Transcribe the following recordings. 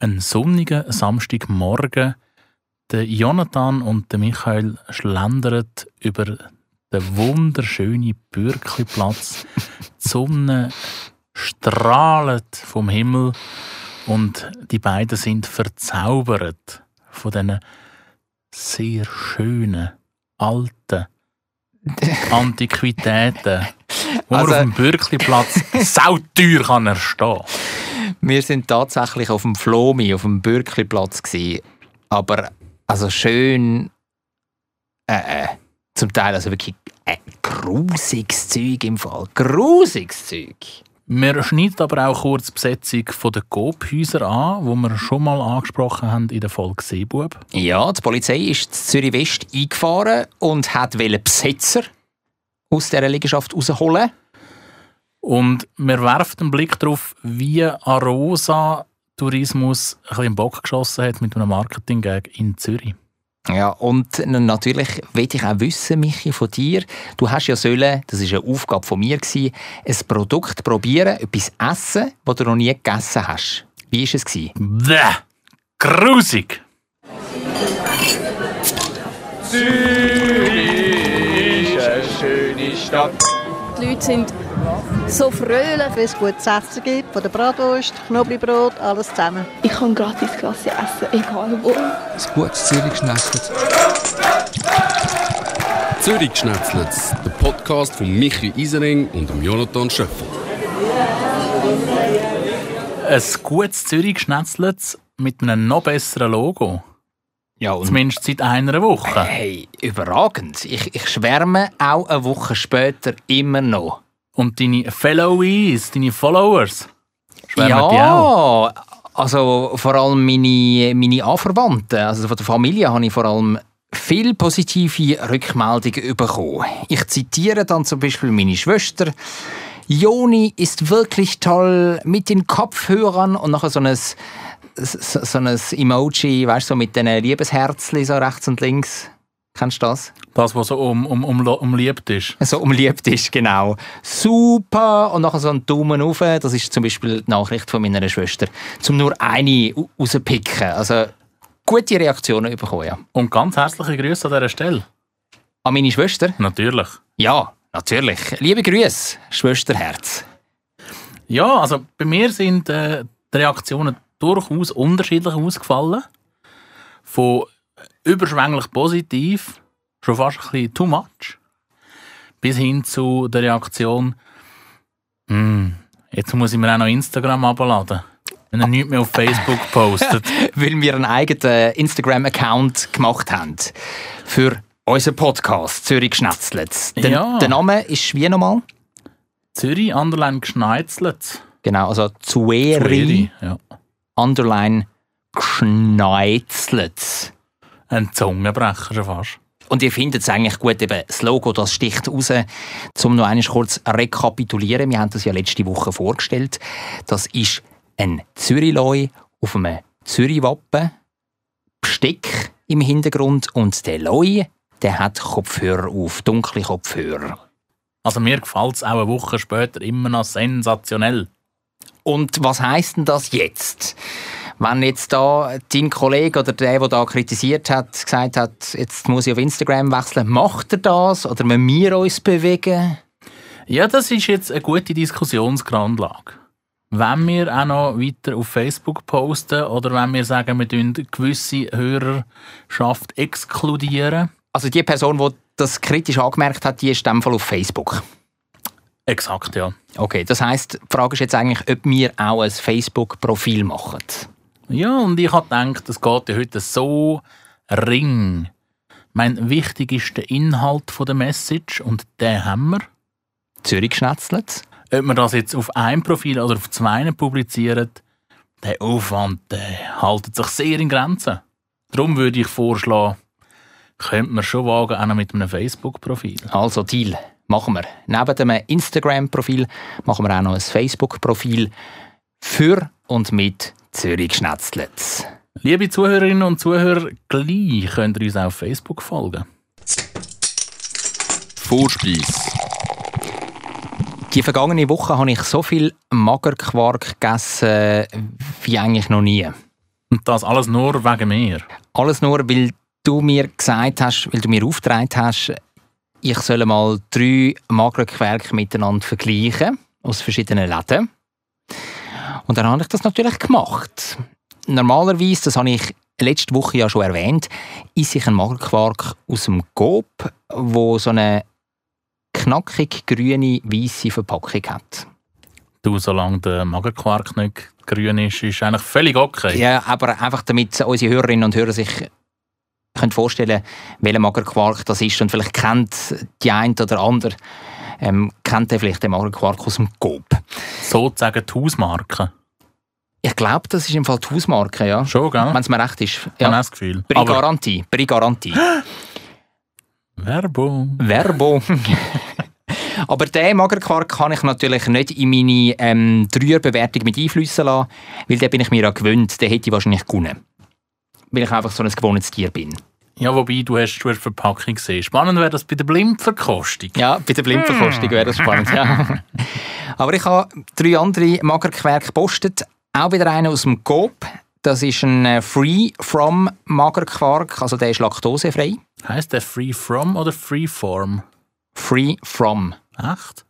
Ein sonniger Samstagmorgen. Der Jonathan und der Michael schlendern über den wunderschönen Bürkliplatz. Die Sonne strahlt vom Himmel und die beiden sind verzaubert von diesen sehr schönen, alten Antiquitäten, wo Also- man auf dem Bürkliplatz sauteuer kann erstehen. Wir sind tatsächlich auf dem Flomi, auf dem Bürkliplatz aber also schön, äh, äh, zum Teil also wirklich äh, grusiges Zeug im Fall, grusiges Zeug. Wir schneiden aber auch kurz die Besetzung von der Coop-Häuser an, wo wir schon mal angesprochen haben in der Folge Seebub. Ja, die Polizei ist Zürich West eingefahren und hat wollen Besitzer aus dieser Liegenschaft rausholen. Und wir werfen einen Blick darauf, wie Arosa Tourismus ein bisschen im Bock geschossen hat mit einem Marketing-Gag in Zürich. Ja, und natürlich will ich auch wissen, Michi, von dir. Du hast ja sollen, das ist eine Aufgabe von mir, gewesen, ein Produkt probieren, etwas essen, das du noch nie gegessen hast. Wie war es? gewesen? Bäh! Grusig! Die Leute sind so fröhlich. Wenn es gutes Essen gibt, von der Bratwurst, Knoblauchbrot, alles zusammen. Ich kann gratis Klasse essen, egal wo. Ein gutes Zürich geschnetzelt. Zürich geschnetzelt, der Podcast von Michi Isering und dem Jonathan Schöffel. Ein gutes Zürich geschnetzelt mit einem noch besseren Logo. Ja, und Zumindest seit einer Woche. hey, überragend. Ich, ich schwärme auch eine Woche später immer noch. Und deine Fellowies, deine Followers, schwärmen die auch. ja, also vor allem meine, meine Anverwandten, also von der Familie, habe ich vor allem viel positive Rückmeldungen bekommen. Ich zitiere dann zum Beispiel meine Schwester. Joni ist wirklich toll mit den Kopfhörern und nachher so ein, so, so ein Emoji, weißt du, so mit den Liebesherzchen so rechts und links. Kennst du das? Das, was so um, um, um, umliebt ist. so umliebt ist, genau. Super! Und nachher so ein Daumen rauf. Das ist zum Beispiel die Nachricht von meiner Schwester. Zum nur eine rauspicken. Also gute Reaktionen bekommen, ja. Und ganz herzliche Grüße an dieser Stelle. An meine Schwester? Natürlich. Ja, natürlich. Liebe Grüße, Schwesterherz. Ja, also bei mir sind äh, die Reaktionen durchaus unterschiedlich ausgefallen. Von überschwänglich positiv, schon fast ein bisschen too much, bis hin zu der Reaktion, «Hm, jetzt muss ich mir auch noch Instagram abladen, wenn er nichts mehr auf Facebook postet. Weil wir einen eigenen Instagram-Account gemacht haben. Für unseren Podcast Zürich Schnetzlitz. Der, Ja. der Name ist wie nochmal? Zürich, Underline geschneizelt. Genau, also Zueri, Zürich, ja. Underline Schneizlitz. Ein Zungenbrecher schon fast. Und ihr findet es eigentlich gut, eben das Logo, das sticht raus. Zum noch einmal kurz rekapitulieren, wir haben das ja letzte Woche vorgestellt. Das ist ein Zürich-Loi auf einem Zürich-Wappen, Besteck im Hintergrund und der Loi, der hat Kopfhörer auf, dunkle Kopfhörer. Also mir gefällt es auch eine Woche später immer noch sensationell. Und was heißt denn das jetzt? Wenn jetzt da dein Kollege oder der, der da kritisiert hat, gesagt hat, jetzt muss ich auf Instagram wechseln, macht er das oder müssen wir uns bewegen? Ja, das ist jetzt eine gute Diskussionsgrundlage. Wenn wir auch noch weiter auf Facebook posten oder wenn wir sagen, wir tun gewisse Hörerschaft exkludieren. Also die Person, die das kritisch angemerkt hat, die ist in dem Fall auf Facebook. Exakt, ja. Okay, das heißt, die Frage ist jetzt eigentlich, ob wir auch ein Facebook-Profil machen. Ja, und ich habe gedacht, es geht ja heute so ring. Mein wichtig ist der Inhalt der Message und den haben wir. Zürich schnetzelt. Ob wir das jetzt auf einem Profil oder auf zwei publizieren, der Aufwand der haltet sich sehr in Grenzen. Darum würde ich vorschlagen, könnte man schon wagen, auch noch mit einem Facebook-Profil. Also Deal, machen wir. Neben dem Instagram-Profil machen wir auch noch ein Facebook-Profil für und mit Zürich schnetzelt. Liebe Zuhörerinnen und Zuhörer, gleich könnt ihr uns auch auf Facebook folgen. Vorspeis. Die vergangene Woche habe ich so viel Magerquark gegessen wie eigentlich noch nie. Und das alles nur wegen mir. Alles nur, weil du mir gesagt hast, weil du mir aufgetragen hast, ich soll mal drei Magerquark miteinander vergleichen aus verschiedenen Läden. Und dann habe ich das natürlich gemacht. Normalerweise, das habe ich letzte Woche ja schon erwähnt, ist ich ein Magerquark aus dem Coop, wo so eine knackig grüne weiße Verpackung hat. Du, solange der Magerquark nicht grün ist, ist eigentlich völlig okay. Ja, aber einfach damit unsere Hörerinnen und Hörer sich können vorstellen, welcher Magerquark das ist und vielleicht kennt die eine oder andere ähm, kennt ihr vielleicht den Magerquark aus dem Coop. Sozusagen die Hausmarke. Ich glaube, das ist im Fall die Hausmarke, ja. Schon, gell? Wenn es mir recht ist. Ich habe Ja. das Gefühl. Bei Garantie. Werbung. Werbung. Aber den Magerquark kann ich natürlich nicht in meine ähm, Dreierbewertung mit einfließen lassen, weil den bin ich mir ja gewöhnt, den hätte ich wahrscheinlich gewonnen. Weil ich einfach so ein gewohntes Tier bin. Ja, wobei, du hast schon eine Verpackung gesehen. Spannend wäre das bei der Blindverkostung. Ja, bei der Blindverkostung wäre das spannend. Ja. Aber ich habe drei andere Magerquark gepostet. Auch wieder einen aus dem Coop. Das ist ein äh, Free From Magerquark, also der ist laktosefrei. Heißt der Free From oder Freeform? Free From. Echt?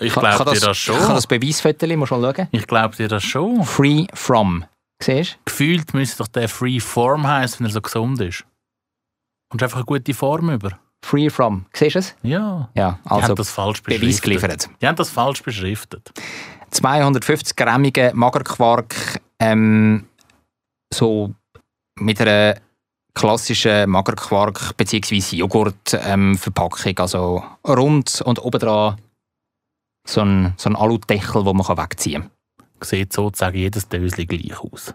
Ich glaube dir das schon. Ich kann das Beweisfoto, muss mal schauen. Ich glaube dir das schon. Free From. Siehst? Gefühlt müsste doch der Free Form heißen, wenn er so gesund ist. Und einfach eine gute Form über. Free From. Siehst du es? Ja. Ja, Die also haben das falsch Beweis beschriftet. geliefert. Die haben das falsch beschriftet. 250 grammige Magerquark, ähm, so mit einer klassischen Magerquark bzw. Joghurt-Verpackung, also rund und obendran so ein, so ein Aludeckel, den man wegziehen kann. Sieht sozusagen jedes Döschen gleich aus.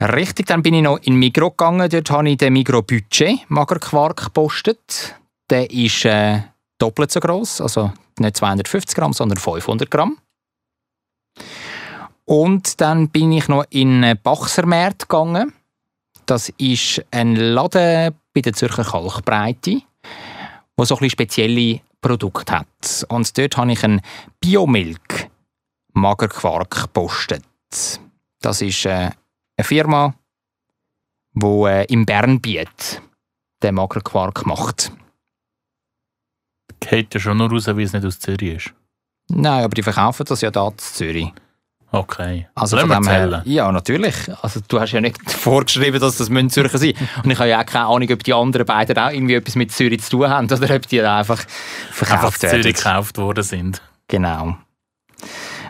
Richtig, dann bin ich noch in Migro gegangen. Dort habe ich den Migro Budget Magerquark gepostet. Der ist äh, doppelt so groß, also nicht 250 Gramm, sondern 500 Gramm. Und dann bin ich noch in einen Bachsermarkt gegangen. Das ist ein Laden bei der Zürcher Kalkbreite, wo so ein spezielle Produkte hat. Und dort habe ich einen Biomilk Magerquark gepostet. Das ist äh, eine Firma, die äh, im Bernbiet den Magerquark macht. Geht ja schon nur raus, wie es nicht aus Zürich ist. Nein, aber die verkaufen das ja da in Zürich. Okay. Also Sollen von dem her, ja, natürlich. Also du hast ja nicht vorgeschrieben, dass das müssen Zürcher sein Und ich habe ja auch keine Ahnung, ob die anderen beiden auch irgendwie etwas mit Zürich zu tun haben oder ob die da einfach Einfach verkauft in werden. Zürich gekauft worden sind. Genau.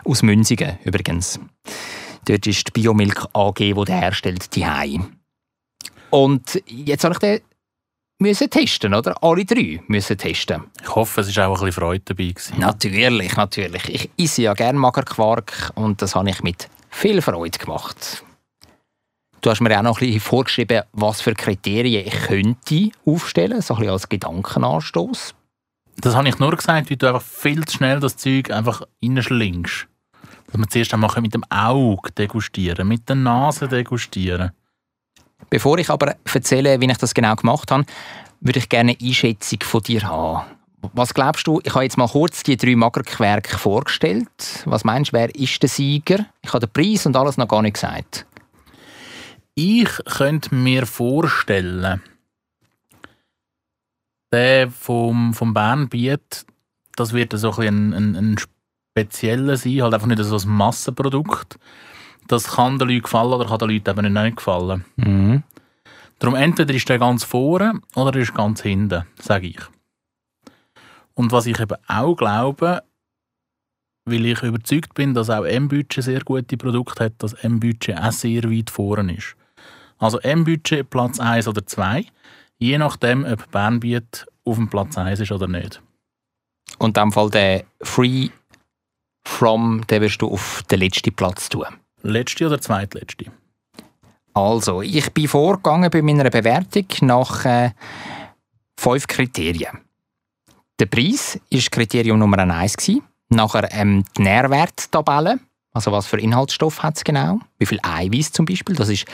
Aus Münzigen übrigens. Dort ist die Biomilk AG, die den herstellt, die. Und jetzt habe ich den müssen testen, oder? Alle drei müssen testen. Ich hoffe, es war auch ein bisschen Freude dabei. Gewesen. Natürlich, natürlich. Ich esse ja gerne Magerquark und das habe ich mit viel Freude gemacht. Du hast mir auch noch ein bisschen vorgeschrieben, was für Kriterien ich könnte aufstellen, so ein bisschen als Gedankenanstoß. Das habe ich nur gesagt, weil du einfach viel zu schnell das Zeug einfach reinschlingst. Dass wir zuerst einmal mit dem Auge degustieren, mit der Nase degustieren. Bevor ich aber erzähle, wie ich das genau gemacht habe, würde ich gerne eine Einschätzung von dir haben. Was glaubst du? Ich habe jetzt mal kurz die drei Magerquark vorgestellt. Was meinst du, wer ist der Sieger? Ich habe den Preis und alles noch gar nicht gesagt. Ich könnte mir vorstellen, der vom, vom Bernbiet, das wird so ein, ein, ein spezieller sein, halt einfach nicht so ein Massenprodukt. Das kann den Leuten gefallen oder kann den Leuten eben nicht gefallen. Mhm. Darum entweder ist der ganz vorne oder er ist ganz hinten, sage ich. Und was ich eben auch glaube, weil ich überzeugt bin, dass auch M-Budget sehr gute Produkte hat, dass M-Budget auch sehr weit vorne ist. Also M-Budget Platz 1 oder 2, je nachdem, ob Bernbiet auf dem Platz 1 ist oder nicht. Und in dem Fall der Free From, den wirst du auf den letzten Platz tun. Letzte oder zweitletzte? Also, ich bin vorgegangen bei meiner Bewertung nach äh, fünf Kriterien. Der Preis war Kriterium Nummer eins. Nachher ähm, die Nährwerttabelle. Also, was für Inhaltsstoff hat es genau? Wie viel Eiweiß zum Beispiel? Das ist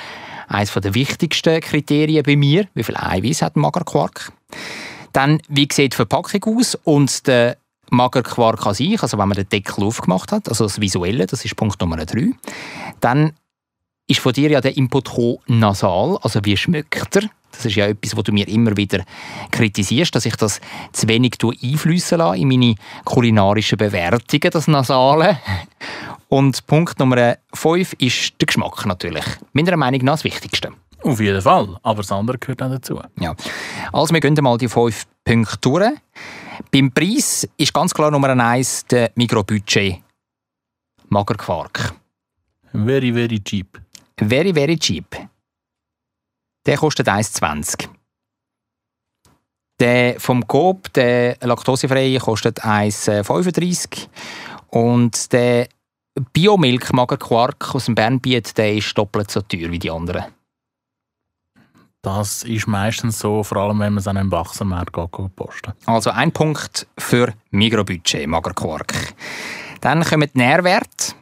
eines der wichtigsten Kriterien bei mir. Wie viel Eiweiß hat ein Magerquark? Dann, wie sieht die Verpackung aus und der Magerquark an sich, also wenn man den Deckel aufgemacht hat, also das Visuelle, das ist Punkt Nummer drei. Dann ist von dir ja der Input gekommen, nasal, also wie schmeckt er? Das ist ja etwas, was du mir immer wieder kritisierst, dass ich das zu wenig einflüssen lasse in meine kulinarischen Bewertungen, das Nasale. Und Punkt Nummer 5 ist der Geschmack natürlich. Meiner Meinung nach das Wichtigste. Auf jeden Fall, aber das andere gehört auch dazu. Ja. Also wir gehen mal die fünf Punkte durch. Beim Preis ist ganz klar Nummer 1 der Mikrobudget Magerquark. Very, very cheap. Very, very cheap. Der kostet 1,20. Der vom Coop, der laktosefreie, kostet 1,35. Und der Biomilk Magerquark aus dem Bernbiet, der ist doppelt so teuer wie die anderen. Das ist meistens so, vor allem wenn man es an einem Wachsenmarkt posten Also ein Punkt für Mikrobudget Magerquark. Dann kommen die Nährwerte.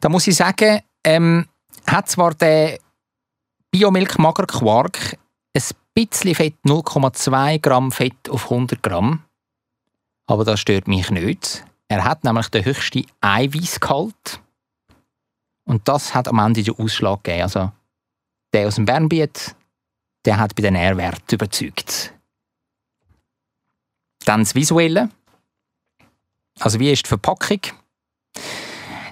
Da muss ich sagen, ähm, hat zwar der Biomilch Magerquark ein bisschen Fett, 0,2 Gramm Fett auf 100 Gramm. Aber das stört mich nicht. Er hat nämlich den höchsten Eiweißgehalt. Und das hat am Ende den Ausschlag gegeben. Also der aus dem Bernbiet, der hat bei den Nährwerten überzeugt. Dann das Visuelle. Also wie ist die Verpackung?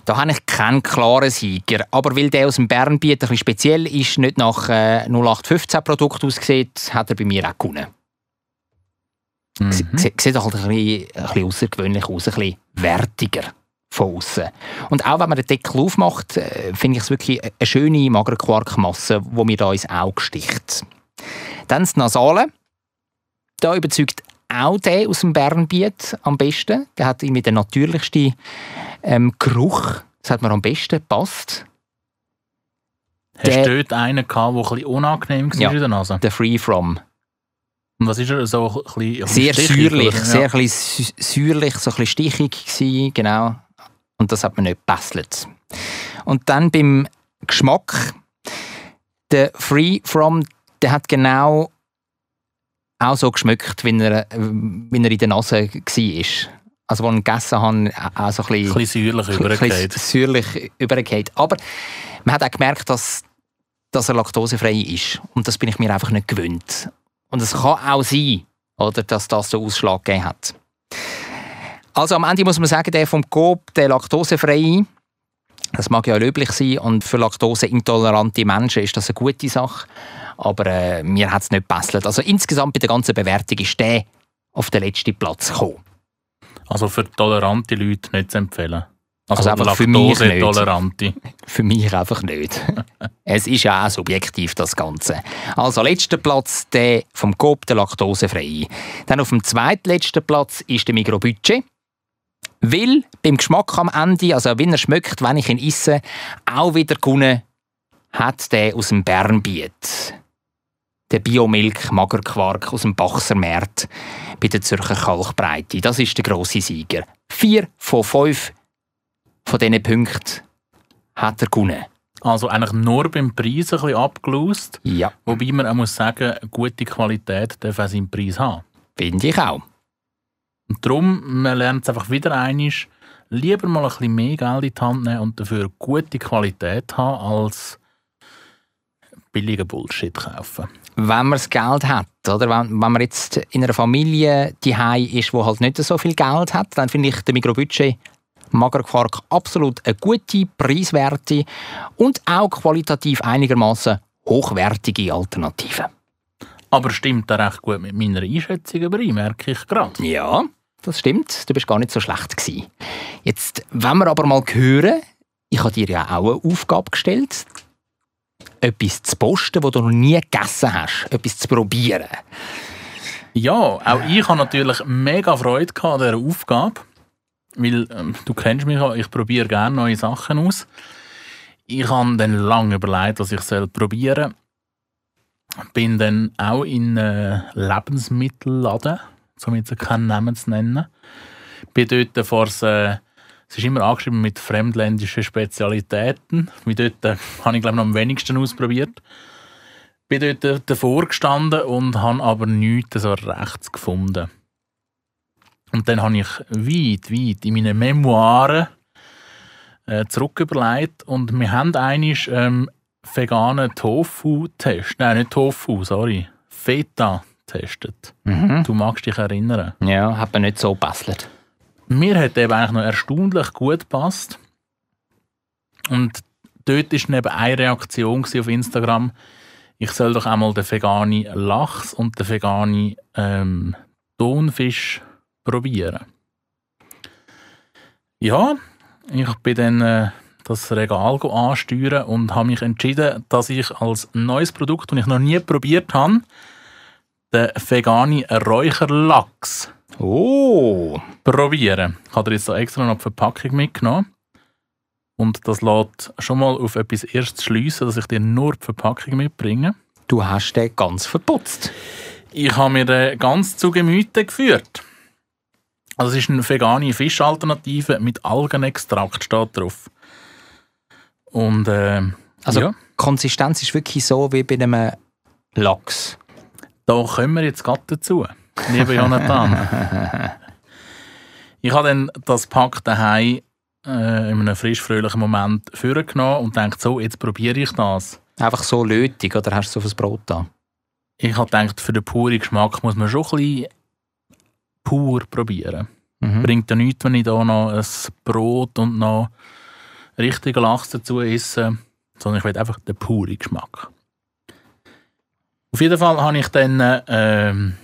Da habe ich keinen klaren Sieger. Aber weil der aus dem Bernbiet ein bisschen speziell ist, nicht nach äh, 0815-Produkt aussieht, hat er bei mir auch gewonnen. Mhm. Sieht, halt ein bisschen, ein bisschen außergewöhnlich aus, ein bisschen wertiger von außen. Und auch wenn man den Deckel aufmacht, äh, finde ich es wirklich eine schöne magere Quarkmasse, die mir da ins Auge sticht. Dann das Nasale. Da überzeugt auch der aus dem Bernbiet am besten. Der hat irgendwie den natürlichsten ähm, Geruch. Das hat mir am besten gepasst. Hast der, du dort einen gehabt, der ein bisschen unangenehm war ja, in der Nase? der Free From. Und was ist er? So ein bisschen sehr säuerlich, ja. sehr ein säuerlich, so ein bisschen stichig gewesen, genau. Und das hat mir nicht gepasst. Und dann beim Geschmack, der Free From, der hat genau auch so geschmeckt, wie er, wie er in der Nase war. Also, als ich gegessen habe, auch so ein bisschen, ein bisschen säuerlich übergeht. säuerlich übergeht. Aber man hat auch gemerkt, dass, dass er laktosefrei ist. Und das bin ich mir einfach nicht gewöhnt. Und es kann auch sein, oder, dass das den Ausschlag gegeben hat. Also am Ende muss man sagen, der vom Coop, der laktosefreie, das mag ja löblich sein und für laktoseintolerante Menschen ist das eine gute Sache. Aber äh, mir hat es nicht gepasst. Also insgesamt bei der ganzen Bewertung ist der auf den letzten Platz gekommen. Also für tolerante Leute nicht zu empfehlen. Also, also einfach für mich nicht. Tolerante. Für mich einfach nicht. es ist ja auch subjektiv, das Ganze. Also, letzter Platz, der vom Coop, der laktosefreie. Dann auf dem zweitletzten Platz ist der Mikrobudget. Weil beim Geschmack am Ende, also wenn er schmeckt, wenn ich ihn esse, auch wieder gewonnen hat der aus dem Bernbiet. Der Biomilch Magerquark aus dem Bachser Markt bei der Zürcher Kalkbreite. Das ist der grosse Sieger. Vier von fünf von diesen Punkten hat er gewonnen. Also eigentlich nur beim Preis ein bisschen abgelost. Ja. Wobei man auch muss sagen, gute Qualität darf auch seinen Preis haben. Finde ich auch. Und darum, man lernt es einfach wieder einig, lieber mal ein bisschen mehr Geld in die Hand nehmen und dafür gute Qualität haben, als billigen Bullshit kaufen. Wenn man das Geld hat, oder wenn, wenn man jetzt in einer Familie die ist, wo halt nicht so viel Geld hat, dann finde ich der Mikrobudget Magerquark absolut eine gute, preiswerte und auch qualitativ einigermaßen hochwertige Alternative. Aber stimmt da recht gut mit meiner Einschätzung überein, merke ich gerade. Ja, das stimmt. Du bist gar nicht so schlecht gewesen. Jetzt, wenn wir aber mal hören, ich habe dir ja auch eine Aufgabe gestellt, etwas zu posten, das du noch nie gegessen hast, etwas zu probieren. Ja, auch ich habe natürlich mega Freude an dieser Aufgabe, weil ähm, du kennst mich, ich probiere gerne neue Sachen aus. Ich habe dann lange überlegt, was ich probieren soll. Bin dann auch in einem Lebensmittelladen, um jetzt keinen Namen zu nennen. Bin dort vor äh, es ist immer angeschrieben mit fremdländischen Spezialitäten. Wie dort äh, habe ich glaube noch am wenigsten ausprobiert. Bin dort davor gestanden und habe aber nichts so rechts gefunden. Und dann habe ich weit, weit in meinen Memoiren äh, zurücküberlegt und wir haben eigentlich ähm, veganen Tofu-Test, nein, nicht Tofu, sorry, Feta getestet. Mhm. Du magst dich erinnern. Ja, hat mir nicht so gebesselt. Mir hat eben eigentlich noch erstaunlich gut gepasst. Und dort war eben eine Reaktion auf Instagram, ich soll doch einmal den veganen Lachs und den veganen ähm, Tonfisch probieren. Ja, ich bin dann äh, das Regal ansteuern und habe mich entschieden, dass ich als neues Produkt, das ich noch nie probiert habe, den veganen Räucherlachs Oh! probieren. Ich habe jetzt extra noch die Verpackung mitgenommen. Und das lässt schon mal auf etwas erstes schliessen, dass ich dir nur die Verpackung mitbringe. Du hast den ganz verputzt. Ich habe mir den ganz zu Gemüte geführt. Also es ist eine vegane Fischalternative mit Algenextrakt, steht drauf. Und äh, Also ja, die Konsistenz ist wirklich so wie bei einem Lachs. Da kommen wir jetzt gerade dazu, lieber Jonathan. ich habe dann das Pack daheim äh, in einem frisch fröhlichen Moment vorgenommen und dachte so, jetzt probiere ich das. Einfach so lötig, oder hast du so auf ein Brot da? Ich habe gedacht, für den puren Geschmack muss man schon ein bisschen pur probieren. Mhm. Bringt ja nichts, wenn ich da noch ein Brot und noch richtigen Lachs dazu esse, sondern ich will einfach den puren Geschmack. Auf jeden Fall habe ich dann ähm,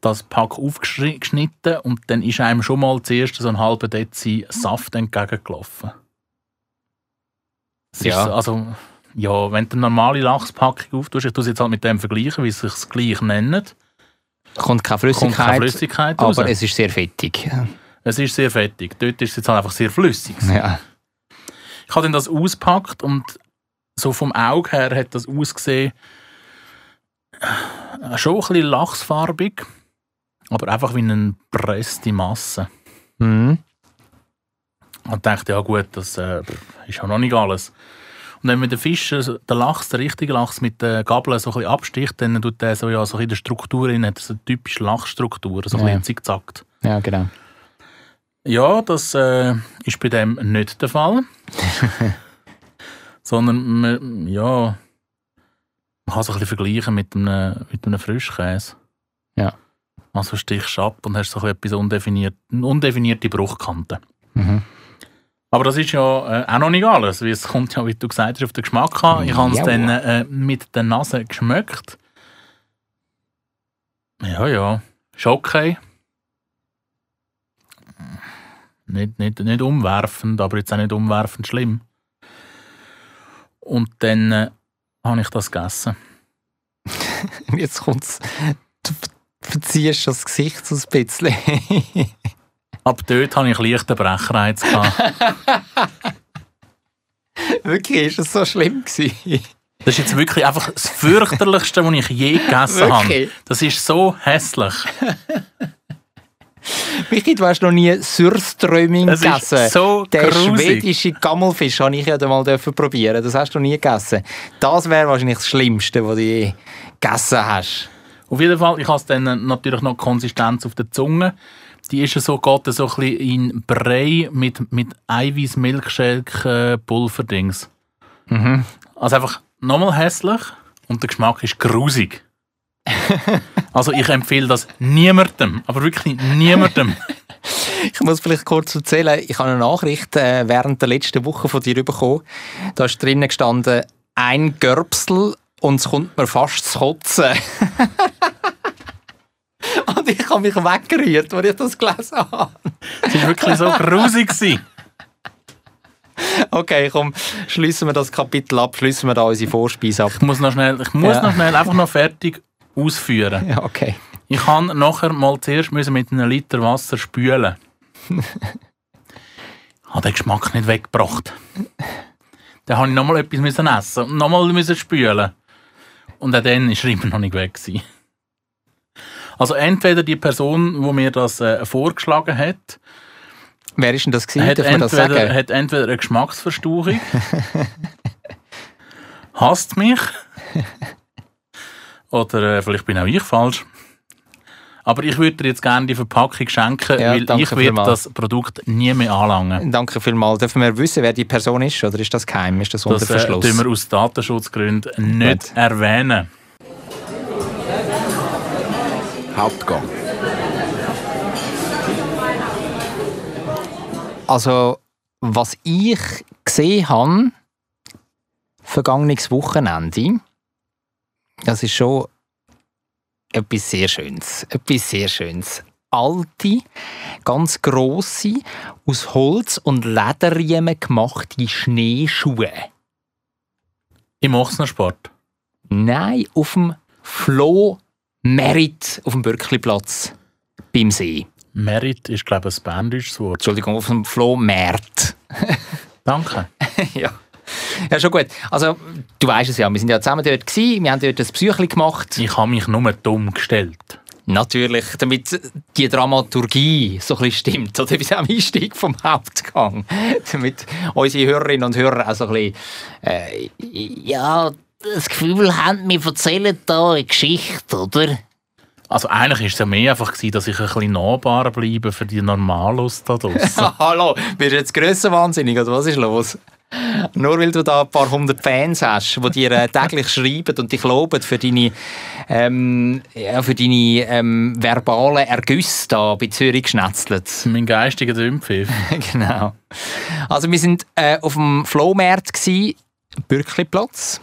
das Pack aufgeschnitten und dann ist einem schon mal zuerst so ein halber Dezi Saft entgegengelaufen. Es Ja. so- also, ja, wenn du eine normale Lachspackung auftust, ich tue es jetzt halt mit dem vergleichen, wie sie sich gleich nennen, Kommt keine kommt Flüssigkeit, keine Flüssigkeit raus. aber es ist sehr fettig. Es ist sehr fettig. Dort ist es jetzt halt einfach sehr flüssig. Ja. Ich habe dann das auspackt und so vom Auge her hat das ausgesehen äh, schon ein bisschen lachsfarbig, aber einfach wie eine presste Masse. Mhm. Und dachte, ja gut, das äh, ist ja noch nicht alles. Und wenn man den Fisch, also den Lachs, den richtigen Lachs mit den Gabeln so ein bisschen absticht, dann tut der so, ja, so in der Struktur rein, hat so eine typische Lachsstruktur, so ein Ja. bisschen zickzackt. ja, genau. Ja, das äh, ist bei dem nicht der Fall. Sondern, man, ja, man kann es ein bisschen vergleichen mit einem, mit einem Frischkäse. Ja. Also stichst du ab und hast so etwas undefiniert, eine undefinierte Bruchkante. Mhm. Aber das ist ja äh, auch noch nicht alles, weil es kommt ja, wie du gesagt hast, auf den Geschmack an. Ich habe es dann äh, mit der Nase geschmeckt. Ja, ja, ist okay. Nicht, nicht, nicht umwerfend, aber jetzt auch nicht umwerfend schlimm. Und dann äh, habe ich das gegessen. Jetzt kommt's. Du verziehst das Gesicht so ein bisschen. Ab dort hatte ich leichten Brechreiz. Wirklich, ist es so schlimm gewesen? Das ist jetzt wirklich einfach das fürchterlichste, was ich je gegessen habe. Das ist so hässlich. Michi, du hast noch nie Surströmming gegessen. ist so Der grusig. schwedische Gammelfisch habe ich ja mal probieren. Das hast du noch nie gegessen. Das wäre wahrscheinlich das Schlimmste, was du je gegessen hast. Auf jeden Fall, ich habe dann natürlich noch Konsistenz auf der Zunge. Die ist ja so, geht so ein bisschen in Brei mit, mit Eiweiß, Milkshake, äh, Pulverdings. Mhm. Also einfach nochmal hässlich und der Geschmack ist grusig. also ich empfehle das niemandem, aber wirklich niemandem. Ich muss vielleicht kurz erzählen, ich habe eine Nachricht äh, während der letzten Woche von dir bekommen. Da ist drinnen gestanden, ein Görbsel und es kommt mir fast zu kotzen. und ich habe mich weggerührt, als ich das gelesen habe. Es war wirklich so grusig. Okay, komm, schließen wir das Kapitel ab, schließen wir da unsere Vorspeise ab. Ich muss noch schnell, ich muss Ja. noch schnell einfach noch fertig ausführen. Ja, okay. Ich kann nachher mal zuerst müssen mit einem Liter Wasser spülen. habe den Geschmack nicht weggebracht. Dann habe ich nochmal etwas müssen essen und nochmal müssen spülen. Und auch dann war er immer noch nicht weg. Gewesen. Also entweder die Person, die mir das äh, vorgeschlagen hat, Wer ist denn das gewesen? hat Darf entweder, hat entweder eine Geschmacksverstauchung, hasst mich, oder äh, vielleicht bin auch ich falsch. Aber ich würde dir jetzt gerne die Verpackung schenken, Ja, weil ich werde das Produkt nie mehr anlangen. Danke vielmals. Dürfen wir wissen, wer die Person ist? Oder ist das geheim? Ist das unter Das äh, Verschluss? wir aus Datenschutzgründen nicht Gut. erwähnen. Hauptgang. Also, was ich gesehen habe, vergangenes Wochenende, das ist schon etwas sehr Schönes. Etwas sehr Schönes. Alte, ganz grosse, aus Holz und Lederriemen gemachte Schneeschuhe. Im Ochsnersport. Nein, auf dem Flo Merit auf dem Bürkliplatz beim See. Merit ist, glaube ich, ein berndeutsches Wort. Entschuldigung, auf dem Flo Mert. Danke. ja. Ja, schon gut. Also, du weißt es ja, wir sind ja zusammen dort gewesen, wir haben dort ein Psychli gemacht. Ich habe mich nur dumm gestellt. Natürlich, damit die Dramaturgie so ein bisschen stimmt, oder wie am Einstieg vom Hauptgang. damit unsere Hörerinnen und Hörer auch so ein bisschen, äh, ja, das Gefühl haben, wir erzählen da eine Geschichte, oder? Also eigentlich war es ja mehr einfach, gewesen, dass ich ein bisschen nahbar bleibe für die Normalos da draussen. Hallo, bist du jetzt grössenwahnsinnig, oder was ist los? Nur weil du da ein paar hundert Fans hast, die dir äh, täglich schreiben und dich loben für deine, ähm, ja, für deine ähm, verbalen Ergüsse da bei Zürich geschnetzelt. mein geistiger Dümpfiff. genau. Also wir sind äh, auf dem Flohmarkt gsi, Bürkliplatz.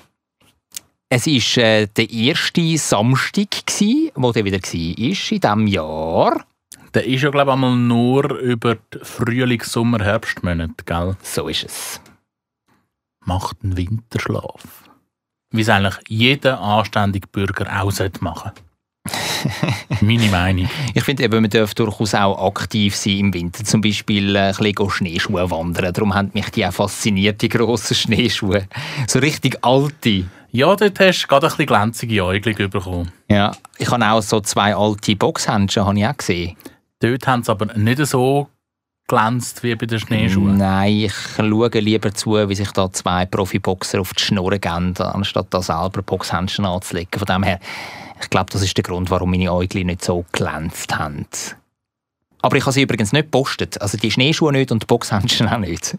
Es war äh, der erste Samstag, gsi, wo der wieder war in diesem Jahr. Der ist ja, glaube ich, einmal nur über die Frühling, Sommer, Herbstmonate, gell? So ist es. Macht einen Winterschlaf. Wie es eigentlich jeder anständige Bürger auch sollte machen Meine Meinung. Ich finde eben, man darf durchaus auch aktiv sein im Winter. Zum Beispiel äh, ein bisschen Schneeschuhe wandern. Darum haben mich die auch fasziniert, die grossen Schneeschuhe. So richtig alte. Ja, dort hast du gerade ein bisschen glänzige Äugel bekommen. Ja, ich habe auch so zwei alte Boxhandschuhe habe ich auch gesehen. Dort haben sie aber nicht so glänzt wie bei den Schneeschuhen. Nein, ich schaue lieber zu, wie sich da zwei Profiboxer auf die Schnur gehen, anstatt da selber Boxhändchen anzulegen. Von dem her, ich glaube, das ist der Grund, warum meine Äugel nicht so glänzt haben. Aber ich habe sie übrigens nicht gepostet. Also die Schneeschuhe nicht und die Boxhändchen auch nicht.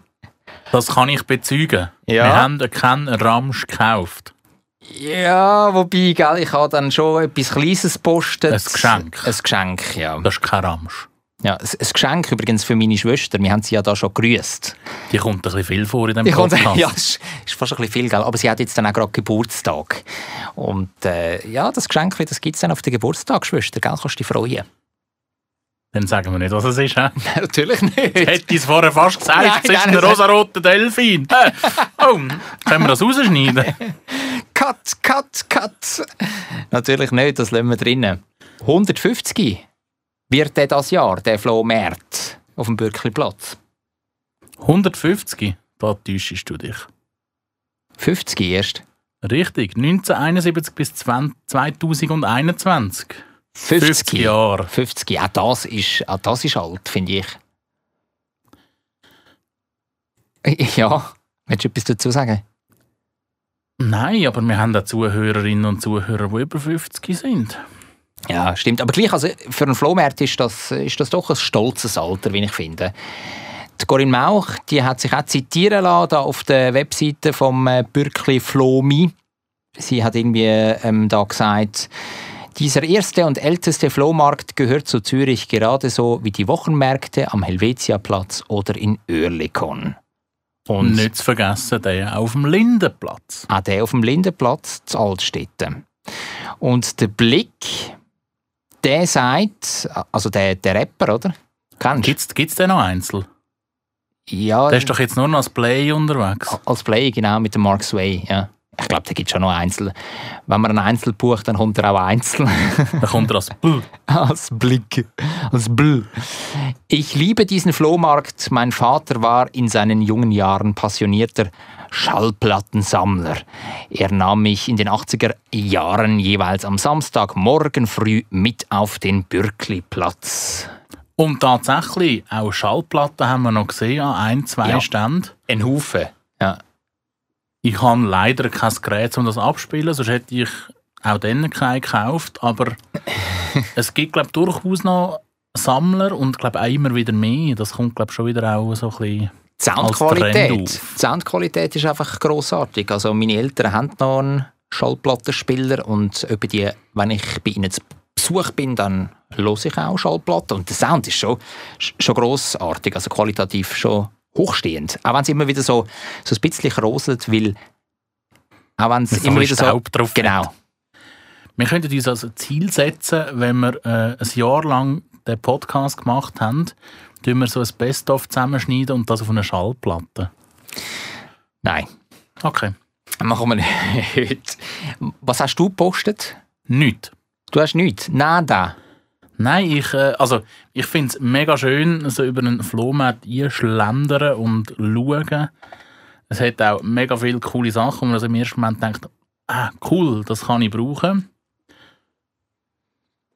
Das kann ich bezeugen. Ja. Wir haben keinen Ramsch gekauft. Ja, wobei, gell, ich habe dann schon etwas Kleines gepostet. Ein Geschenk. Ein Geschenk, ja. Das ist kein Ramsch. Ja. Ein Geschenk übrigens für meine Schwester. Wir haben sie ja da schon grüßt. Die kommt ein bisschen viel vor in dem Podcast. sagen, ja, es ist, fast ein bisschen viel, gell? aber sie hat jetzt dann auch gerade Geburtstag. Und äh, ja, das Geschenk, das gibt es dann auf den Geburtstag, Schwester, gell? kannst du dich freuen. Dann sagen wir nicht, was es ist. He? Natürlich nicht. Hätte ich es vorher fast gesagt, Nein, es ist ein rosaroter Delfin. Oh, können wir das rausschneiden? Cut, cut, cut. Natürlich nicht, das lassen wir drinnen. 150 wird der das Jahr, der Flo Mert, auf dem Bürkliplatz. 150, da täuschst du dich. 50 erst. Richtig, 1971 bis 20 2021. 50, 50 Jahre. 50, auch das ist, auch das ist alt, finde ich. Ja, willst du etwas dazu sagen? Nein, aber wir haben auch Zuhörerinnen und Zuhörer, die über 50 sind. Ja, stimmt. Aber gleich, also für einen Flohmarkt ist das, ist das doch ein stolzes Alter, wie ich finde. Die Corinne Mauch die hat sich auch zitieren lassen auf der Webseite vom äh, Bürkli Flomi. Sie hat irgendwie ähm, da gesagt, dieser erste und älteste Flohmarkt gehört zu Zürich gerade so wie die Wochenmärkte am Helvetiaplatz oder in Oerlikon. Und Nicht zu vergessen, der auf dem Lindenplatz. auch der auf dem Lindenplatz zu Altstetten. Und der Blick, der sagt, also der, der Rapper, oder? Kennst du? Gibt es den noch einzeln? Ja, Der ist doch jetzt nur noch als Play unterwegs. als Play, genau, mit dem Mark Sway, ja. Ich glaube, da gibt es schon noch Einzel. Wenn man einen Einzel bucht, dann kommt er auch Einzel. Da kommt er als Bl. als Blick, als Bl. Ich liebe diesen Flohmarkt. Mein Vater war in seinen jungen Jahren passionierter Schallplattensammler. Er nahm mich in den 80er Jahren jeweils am Samstagmorgen früh mit auf den Bürkliplatz. Und tatsächlich, auch Schallplatten haben wir noch gesehen an ein, zwei Ja. Ständen. Ein Haufen. Ja. Ich habe leider kein Gerät, um das abzuspielen, sonst hätte ich auch dann keine gekauft, aber es gibt, glaube durchaus noch Sammler und glaube auch immer wieder mehr. Das kommt, glaube schon wieder auch so ein bisschen Die Soundqualität. Die Soundqualität ist einfach grossartig. Also meine Eltern haben noch einen Schallplattenspieler und die, wenn ich bei ihnen zu Besuch bin, dann höre ich auch Schallplatten. Und der Sound ist schon, schon grossartig, also qualitativ schon hochstehend. Auch wenn es immer wieder so, so ein bisschen kroselt, weil auch wenn es So immer wieder so... Staub drauf Genau. Wir könnten uns als Ziel setzen, wenn wir äh, ein Jahr lang den Podcast gemacht haben, tun wir so ein Best-of zusammenschneiden und das auf eine Schallplatte. Nein, Okay. machen wir nicht. Was hast du gepostet? Nicht. Du hast nichts? Nada. Nein, ich, äh, also, ich finde es mega schön, so über einen Flohmarkt einschlendern und schauen. Es hat auch mega viele coole Sachen, wo man also im ersten Moment denkt, ah, cool, das kann ich brauchen.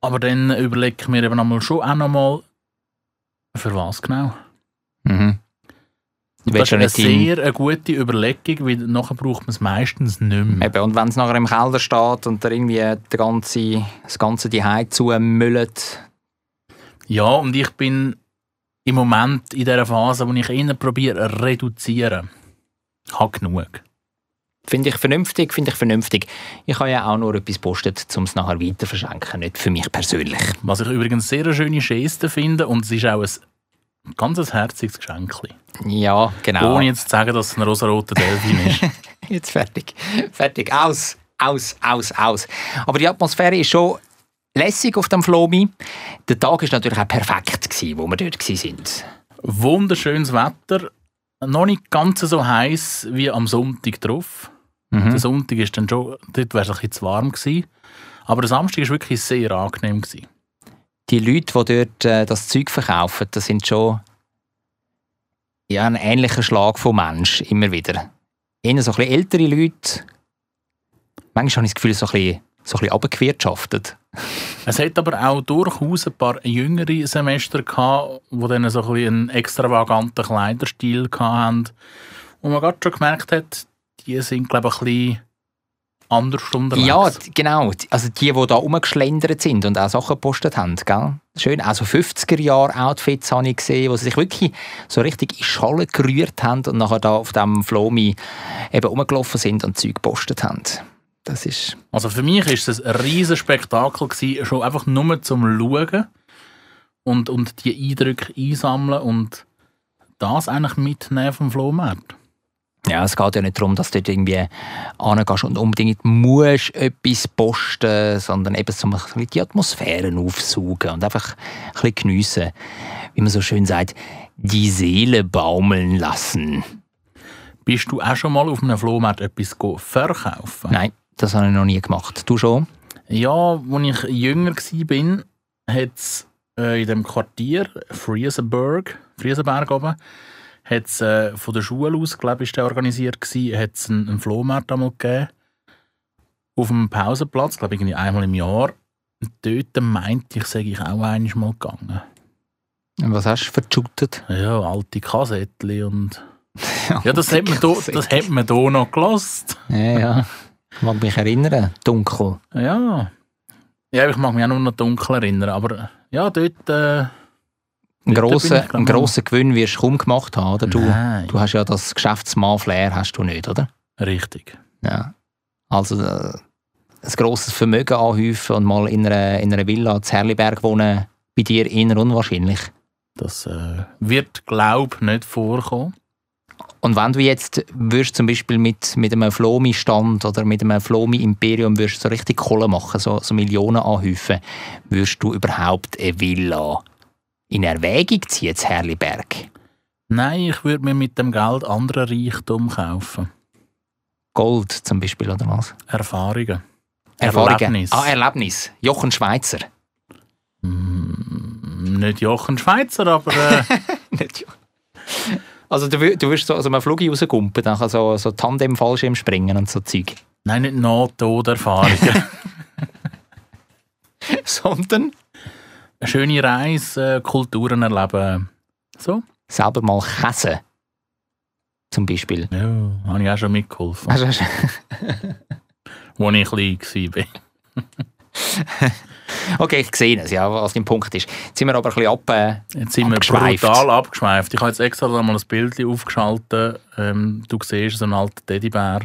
Aber dann überlege ich mir eben einmal schon auch nochmal, für was genau. Mhm. Das ist eine in- sehr eine gute Überlegung, weil nachher braucht man es meistens nicht mehr. Eben, und wenn es nachher im Keller steht und da irgendwie der ganze, das ganze Zuhause zumüllt, Ja, und ich bin im Moment in dieser Phase, wo ich eher probiere, reduzieren. Ich habe genug. Finde ich vernünftig, finde ich vernünftig. Ich habe ja auch nur etwas postet, um es nachher weiter verschenken, nicht für mich persönlich. Was ich übrigens sehr eine schöne Geste finde und es ist auch ein ganz herziges Geschenk. Ja, genau. Ohne jetzt zu sagen, dass es ein rosaroter Delfin ist. Jetzt fertig. Fertig. Aus, aus, aus, aus. Aber die Atmosphäre ist schon lässig auf dem Flomi. Der Tag ist natürlich auch perfekt gewesen, wo wir dort sind. Wunderschönes Wetter. Noch nicht ganz so heiß wie am Sonntag drauf. Mhm. Der Sonntag ist dann schon, dort wäre es ein bisschen zu warm gewesen. Aber der Samstag war wirklich sehr angenehm. Gewesen. Die Leute, die dort äh, das Zeug verkaufen, das sind schon ja, ein ähnlicher Schlag von Mensch, immer wieder. Eher so ein bisschen ältere Leute. Manchmal habe ich das Gefühl, so ein bisschen, so ein bisschen runtergewirtschaftet. Es hat aber auch durchaus ein paar jüngere Semester gehabt, die dann so ein einen extravaganten Kleiderstil hatten. Und man gerade schon gemerkt hat, die sind, glaube ich, ein bisschen anders unterwegs. Ja, genau. Also die, die da rumgeschlendert sind und auch Sachen gepostet haben. Gell? Schön. Also 50er-Jahre-Outfits habe ich gesehen, wo sie sich wirklich so richtig in Schale gerührt haben und nachher da auf dem Flomi eben rumgelaufen sind und Zeug gepostet haben. Das ist... Also für mich ist es ein riesen Spektakel gewesen, schon einfach nur zum Schauen und, und die Eindrücke einsammeln und das eigentlich mitnehmen vom Flohmarkt. Ja, es geht ja nicht darum, dass du dort irgendwie hingehst und unbedingt musst etwas posten, sondern eben so ein bisschen die Atmosphäre aufsaugen und einfach ein bisschen geniessen. Wie man so schön sagt, die Seele baumeln lassen. Bist du auch schon mal auf einem Flohmarkt etwas verkaufen? Nein, das habe ich noch nie gemacht. Du schon? Ja, als ich jünger war, hat es in dem Quartier Friesenberg, Friesenberg oben, hat's, äh, von der Schule aus, glaube ich, organisiert gewesen, hat es einen, einen Flohmarkt einmal gegeben. Auf dem Pausenplatz, glaube ich, einmal im Jahr. Und dort meinte ich, sage ich auch einmal mal gegangen. Und Was hast du verjutet? Ja, alte Kassettchen und... Ja, das hat man hat da noch gelost. Ja, ja. Ich mag mich erinnern. Dunkel. Ja. Ja, ich mag mich auch nur noch dunkel erinnern, aber ja, dort... Äh, Einen grossen, einen grossen Gewinn wirst du kaum gemacht haben, oder? Du, Nein. du hast ja das Geschäftsmann-Flair, hast du nicht, oder? Richtig. Ja. Also äh, ein grosses Vermögen anhäufen und mal in einer, in einer Villa zu Herliberg wohnen, bei dir eher unwahrscheinlich. Das äh, wird, glaube ich, nicht vorkommen. Und wenn du jetzt würdest zum Beispiel mit, mit einem Flomi-Stand oder mit einem Flomi-Imperium würdest so richtig Kohle machen, so, so Millionen anhäufen, würdest du überhaupt eine Villa in Erwägung ziehen, zu Herliberg? Nein, ich würde mir mit dem Geld anderen Reichtum kaufen. Gold zum Beispiel, oder was? Erfahrungen. Erfahrungen. Erlebnis. Ah, Erlebnis. Jochen Schweizer. Mm, nicht Jochen Schweizer, aber äh, Nicht Jochen. Also du, du wirst so aus einem Flug rausgumpen, dann so, so Tandem-Fallschirm springen und so Zeug. nein, nicht Nahtoderfahrungen. Sondern Eine schöne Reise, äh, Kulturen erleben. So? selber mal käsen. Zum Beispiel. Ja, habe ich auch schon mitgeholfen, du- als ich klein war. Okay, ich sehe es, ja, was dein Punkt ist. Jetzt sind wir aber ein bisschen ab, äh, Jetzt sind wir abgeschweift. brutal abgeschweift. Ich habe jetzt extra mal ein Bild aufgeschaltet. Ähm, du siehst so einen alten Teddybär.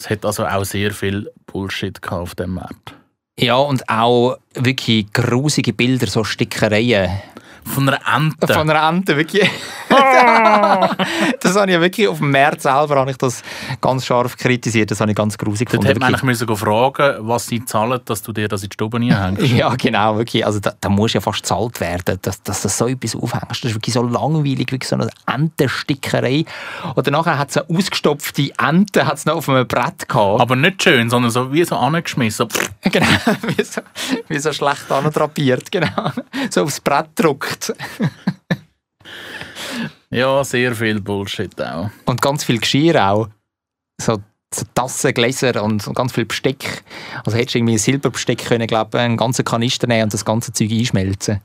Es hat also auch sehr viel Bullshit auf dem Markt. Ja, und auch wirklich grusige Bilder, so Stickereien. Von einer Ente. Von einer Ente, wirklich. das habe ich wirklich auf dem März selber habe ich das ganz scharf kritisiert. Das habe ich ganz grusig Dort gefunden. hätte man eigentlich müssen fragen was sie zahlen, dass du dir das in die Stube hängst. Ja, genau, wirklich. Also da, da muss ja fast gezahlt werden, dass, dass du so etwas aufhängst. Das ist wirklich so langweilig, wirklich so eine Entenstickerei. Oder nachher hat es eine ausgestopfte Ente hat's noch auf einem Brett gehabt. Aber nicht schön, sondern so wie so angeschmissen. Genau, wie so, wie so schlecht andrapiert, genau. So aufs Brett gedruckt. Ja, sehr viel Bullshit auch. Und ganz viel Geschirr auch. So, so Tassen, Gläser und, und ganz viel Besteck. Also hättest du irgendwie ein Silberbesteck können, glaube einen ganzen Kanister nehmen und das ganze Zeug einschmelzen.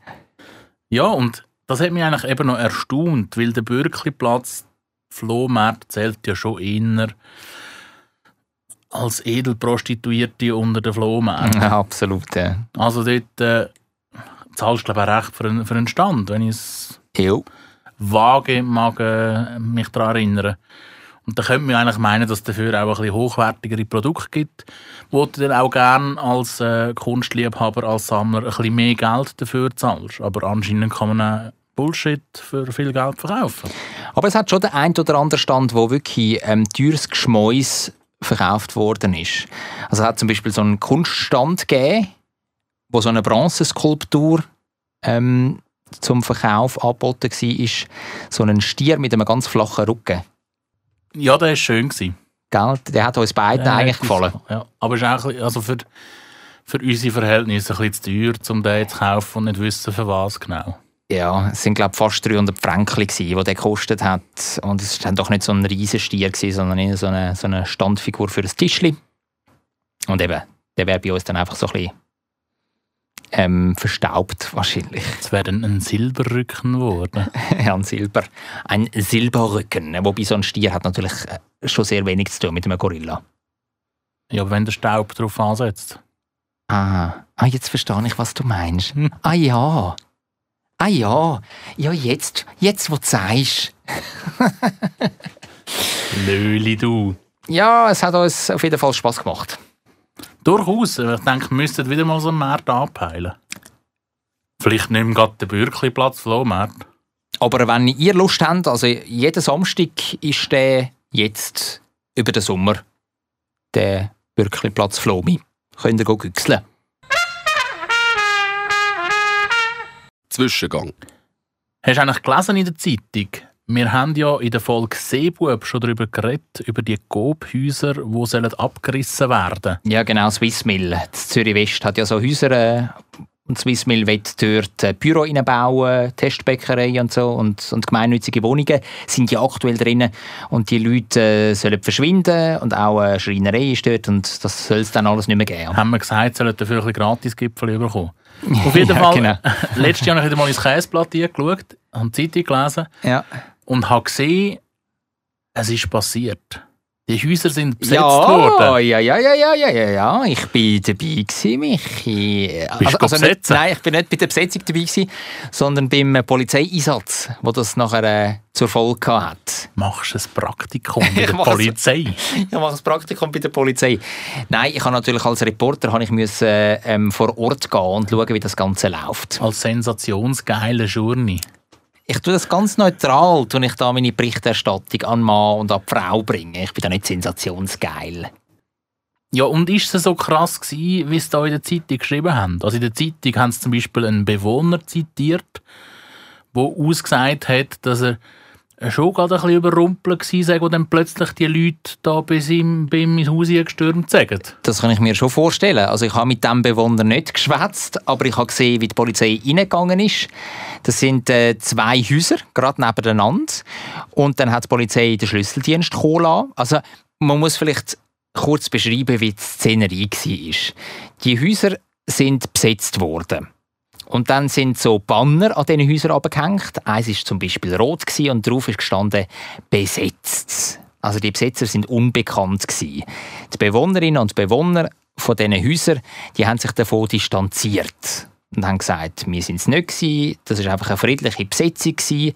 Ja, und das hat mich eigentlich eben noch erstaunt, weil der Bürkliplatz Flohmarkt zählt ja schon eher als Edelprostituierte unter den Flohmärkten. Ja, absolut, ja. Also dort äh, zahlst du glaube ich recht für einen, für einen Stand, wenn ich es Jo. vage mag äh, mich daran erinnern. Und da könnte man eigentlich meinen, dass es dafür auch ein bisschen hochwertigere Produkte gibt, wo du dann auch gerne als äh, Kunstliebhaber, als Sammler ein bisschen mehr Geld dafür zahlst. Aber anscheinend kann man auch Bullshit für viel Geld verkaufen. Aber es hat schon den einen oder anderen Stand, wo wirklich ähm, teures Geschmäus verkauft worden ist. Also es hat zum Beispiel so einen Kunststand gegeben, wo so eine Bronzeskulptur ähm, zum Verkauf angeboten war. So ein Stier mit einem ganz flachen Rücken. Ja, der war schön. Gewesen. Gell? Der hat uns beiden Ja, eigentlich ist- gefallen. Ja, aber ist auch ein bisschen, also für, für unsere Verhältnisse ein bisschen zu teuer, um den zu kaufen und nicht wissen, für was genau. Ja, es sind glaube fast 300 Franken, die der gekostet hat. Und es war doch nicht so ein riesen Stier, gewesen, sondern eher so eine, so eine Standfigur für ein Tischli. Und eben, der wäre bei uns dann einfach so ein bisschen ähm, verstaubt wahrscheinlich. Es wäre dann ein Silberrücken geworden. ja, ein Silber, ein Silberrücken. Wobei so ein Stier hat natürlich äh, schon sehr wenig zu tun mit einem Gorilla. ja, aber wenn der Staub drauf ansetzt. Ah, ah jetzt verstehe ich, was du meinst. Ah ja. Ah ja. Ja, jetzt, jetzt wo du sagst. Löli, du. Ja, es hat uns auf jeden Fall Spass gemacht. Durchaus. Ich denke, wir müssten wieder mal so einen Markt anpeilen. Vielleicht nicht mehr gerade den Bürkliplatz Flohmarkt. Aber wenn ihr Lust habt, also jeden Samstag ist der jetzt über den Sommer der Bürkliplatz Flomi. Könnt ihr güchseln. Zwischengang. Hast du eigentlich gelesen in der Zeitung? Wir haben ja in der Folge Seebub schon darüber geredet, über die Coop-Häuser, die sollen abgerissen werden Ja, genau, Swissmill. Zürich West hat ja so Häuser äh, und Swissmill will dort äh, Büro reinbauen, Testbäckerei und so und, und gemeinnützige Wohnungen sind ja aktuell drin und die Leute äh, sollen verschwinden und auch eine Schreinerei ist dort und das soll es dann alles nicht mehr geben. Haben wir gesagt, sollen dafür ein bisschen Gratis-Gipfel bekommen. Auf jeden Ja, Fall, genau. letztes Jahr habe ich wieder mal ins Käseblatt geschaut, habe die Zeitung gelesen Ja. Und habe gesehen, es ist passiert. Die Häuser sind besetzt Ja, worden. ja, ja, ja, ja, ja, ja, ja. Ich bin dabei gewesen, Michi. Bist du nicht, besetzen? nein, ich bin nicht bei der Besetzung dabei gewesen, sondern beim äh, Polizeieinsatz, wo das nachher äh, zur Folge hat. Machst du ein Praktikum bei der. Polizei? Ich mache das Praktikum bei der Polizei. Nein, ich habe natürlich als Reporter habe ich müssen, ähm, vor Ort gehen und schauen, wie das Ganze läuft. Als sensationsgeile Journey. Ich tue das ganz neutral, tue ich da meine Berichterstattung an Mann und an die Frau bringen. Ich bin da nicht sensationsgeil. Ja, und ist es so krass gewesen, wie sie da in der Zeitung geschrieben haben? Also in der Zeitung haben sie zum Beispiel einen Bewohner zitiert, der ausgesagt hat, dass er schon gerade ein bisschen überrumpelt gewesen dann plötzlich die Leute da bei ihm, bei Haus gestürmt sind. Das kann ich mir schon vorstellen. Also ich habe mit dem Bewohner nicht geschwätzt, aber ich habe gesehen, wie die Polizei reingegangen ist. Das sind äh, zwei Häuser, gerade nebeneinander. Und dann hat die Polizei den Schlüsseldienst lassen. Also man muss vielleicht kurz beschreiben, wie die Szenerie war. Die Häuser sind besetzt worden. Und dann sind so Banner an diesen Häusern abgehängt. Eins war zum Beispiel rot und drauf ist gestanden «Besetzt». Also die Besetzer sind unbekannt. Die Bewohnerinnen und Bewohner von diesen Häusern, die haben sich davon distanziert und haben gesagt, wir sind es nicht gewesen, das war einfach eine friedliche Besetzung gewesen.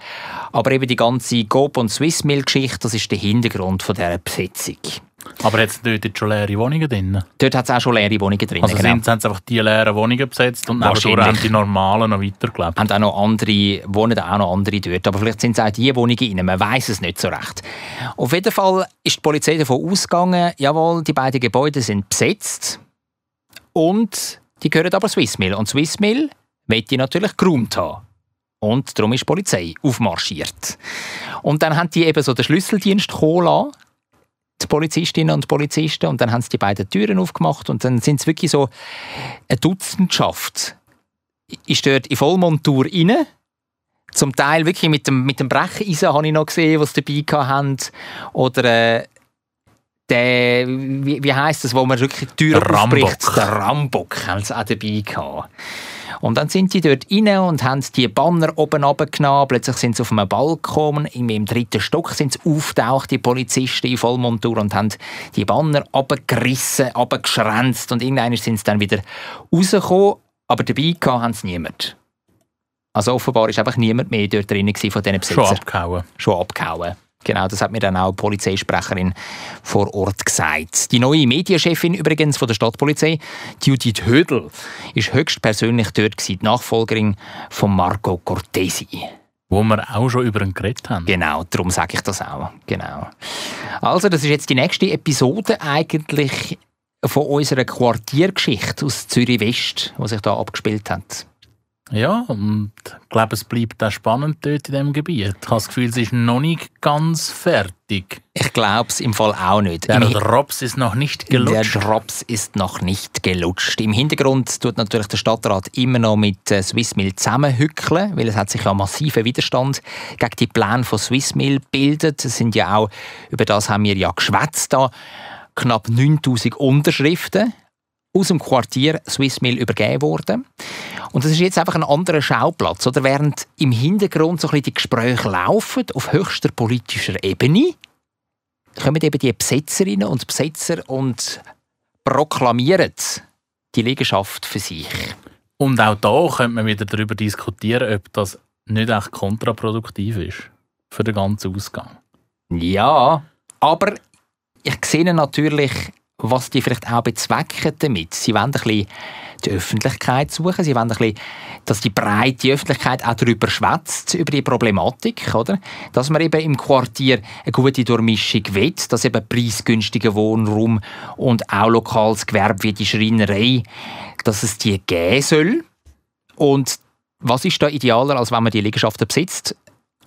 aber eben die ganze Gob und Swissmill-Geschichte, das ist der Hintergrund dieser Besetzung. Aber es dort jetzt schon leere Wohnungen drin? Dort hat es auch schon leere Wohnungen drin. Also genau. sind, haben sie einfach die leeren Wohnungen besetzt und haben die normalen noch weitergelebt. haben auch noch andere, wohnen auch noch andere dort. Aber vielleicht sind es auch diese Wohnungen rein. Man weiß es nicht so recht. Auf jeden Fall ist die Polizei davon ausgegangen, jawohl, die beiden Gebäude sind besetzt und die gehören aber Swissmill. Und Swissmill möchte natürlich geräumt haben. Und darum ist die Polizei aufmarschiert. Und dann haben die eben so den Schlüsseldienst kommen lassen, die Polizistinnen und Polizisten, und dann haben sie die beiden Türen aufgemacht und dann sind es wirklich so eine Dutzendschaft ist dort in Vollmontur rein. Zum Teil wirklich mit dem, mit dem Brecheisen habe ich noch gesehen, was sie dabei hatten. Oder äh, der, wie, wie heisst das, wo man wirklich die Tür Der aufbricht? Der Rambock haben sie auch dabei gehabt. Und dann sind die dort rein und haben die Banner oben runtergenommen. Plötzlich sind sie auf einem Balkon, im, im dritten Stock sind sie auftaucht, die Polizisten in Vollmontur, und haben die Banner runtergerissen, runtergeschränzt. Und irgendwann sind sie dann wieder rausgekommen, aber dabei haben sie niemand. Also offenbar ist einfach niemand mehr dort drin von diesen Schon Besitzern abgehauen. schon abgehauen. Genau, das hat mir dann auch die Polizeisprecherin vor Ort gesagt. Die neue Medienchefin übrigens von der Stadtpolizei, Judith Hödel, ist höchstpersönlich dort gewesen, die Nachfolgerin von Marco Cortesi. Wo wir auch schon über ihn geredet haben. Genau, darum sage ich das auch. Genau. Also, das ist jetzt die nächste Episode eigentlich von unserer Quartiergeschichte aus Zürich West, die sich da abgespielt hat. Ja, und ich glaube, es bleibt auch spannend dort in diesem Gebiet. Ich habe das Gefühl, es ist noch nicht ganz fertig. Ich glaube es im Fall auch nicht. Der Im Drops ist noch nicht gelutscht. Der Drops ist noch nicht gelutscht. Im Hintergrund tut natürlich der Stadtrat immer noch mit äh, Swissmill zusammenhückeln, weil es hat sich ja massiven Widerstand gegen die Pläne von Swissmill gebildet. Es sind ja auch, über das haben wir ja geschwätzt da, knapp 9000 Unterschriften aus dem Quartier Swissmill übergeben worden. Und das ist jetzt einfach ein anderer Schauplatz. Oder während im Hintergrund so ein bisschen die Gespräche laufen, auf höchster politischer Ebene, kommen eben die Besetzerinnen und Besetzer und proklamieren die Liegenschaft für sich. Und auch da könnte man wieder darüber diskutieren, ob das nicht echt kontraproduktiv ist für den ganzen Ausgang. Ja, aber ich sehe natürlich, was die vielleicht auch bezwecken damit. Sie wollen ein bisschen die Öffentlichkeit suchen, sie wollen ein bisschen, dass die breite Öffentlichkeit auch darüber schwätzt, über die Problematik, oder? Dass man eben im Quartier eine gute Durchmischung will, dass eben preisgünstiger Wohnraum und auch lokales Gewerbe wie die Schreinerei, dass es die geben soll. Und was ist da idealer, als wenn man die Liegenschaften besitzt,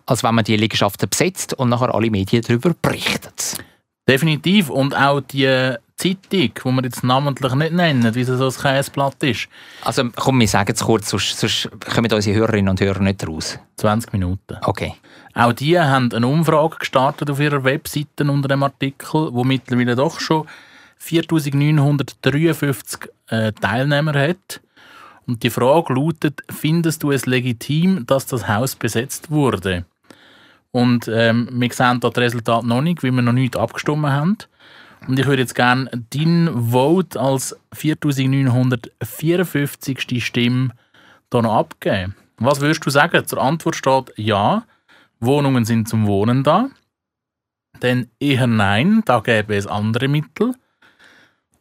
als wenn man die Liegenschaften besetzt und nachher alle Medien darüber berichten. Definitiv. Und auch die Zeitung, die wir jetzt namentlich nicht nennen, wie sie so ein Käseblatt ist. Also komm, wir sagen es kurz, sonst, sonst kommen unsere Hörerinnen und Hörer nicht raus. 20 Minuten. Okay. Auch die haben eine Umfrage gestartet auf ihrer Webseite unter dem Artikel, wo mittlerweile doch schon 4953 äh, Teilnehmer hat. Und die Frage lautet, findest du es legitim, dass das Haus besetzt wurde? Und ähm, wir sehen da das Resultat noch nicht, weil wir noch nicht abgestimmt haben. Und ich würde jetzt gerne deinen Vote als 4954. Stimme hier noch abgeben. Was würdest du sagen? Zur Antwort steht ja. Wohnungen sind zum Wohnen da. Denn eher nein, da gäbe es andere Mittel.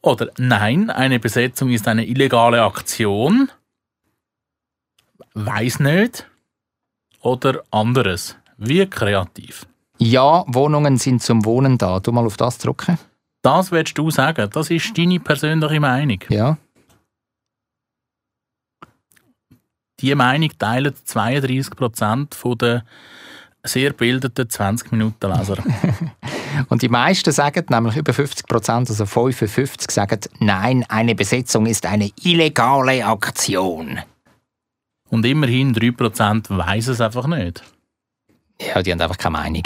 Oder nein, eine Besetzung ist eine illegale Aktion. Weiß nicht. Oder anderes. Wie kreativ. Ja, Wohnungen sind zum Wohnen da. Du mal auf das drücken. Das willst du sagen. Das ist deine persönliche Meinung. Ja. Die Meinung teilen 32% der sehr bildeten 20-Minuten-Leser. Und die meisten sagen, nämlich über 50 Prozent, also 55, sagen, nein, eine Besetzung ist eine illegale Aktion. Und immerhin 3% weiss es einfach nicht. Ja, die haben einfach keine Meinung.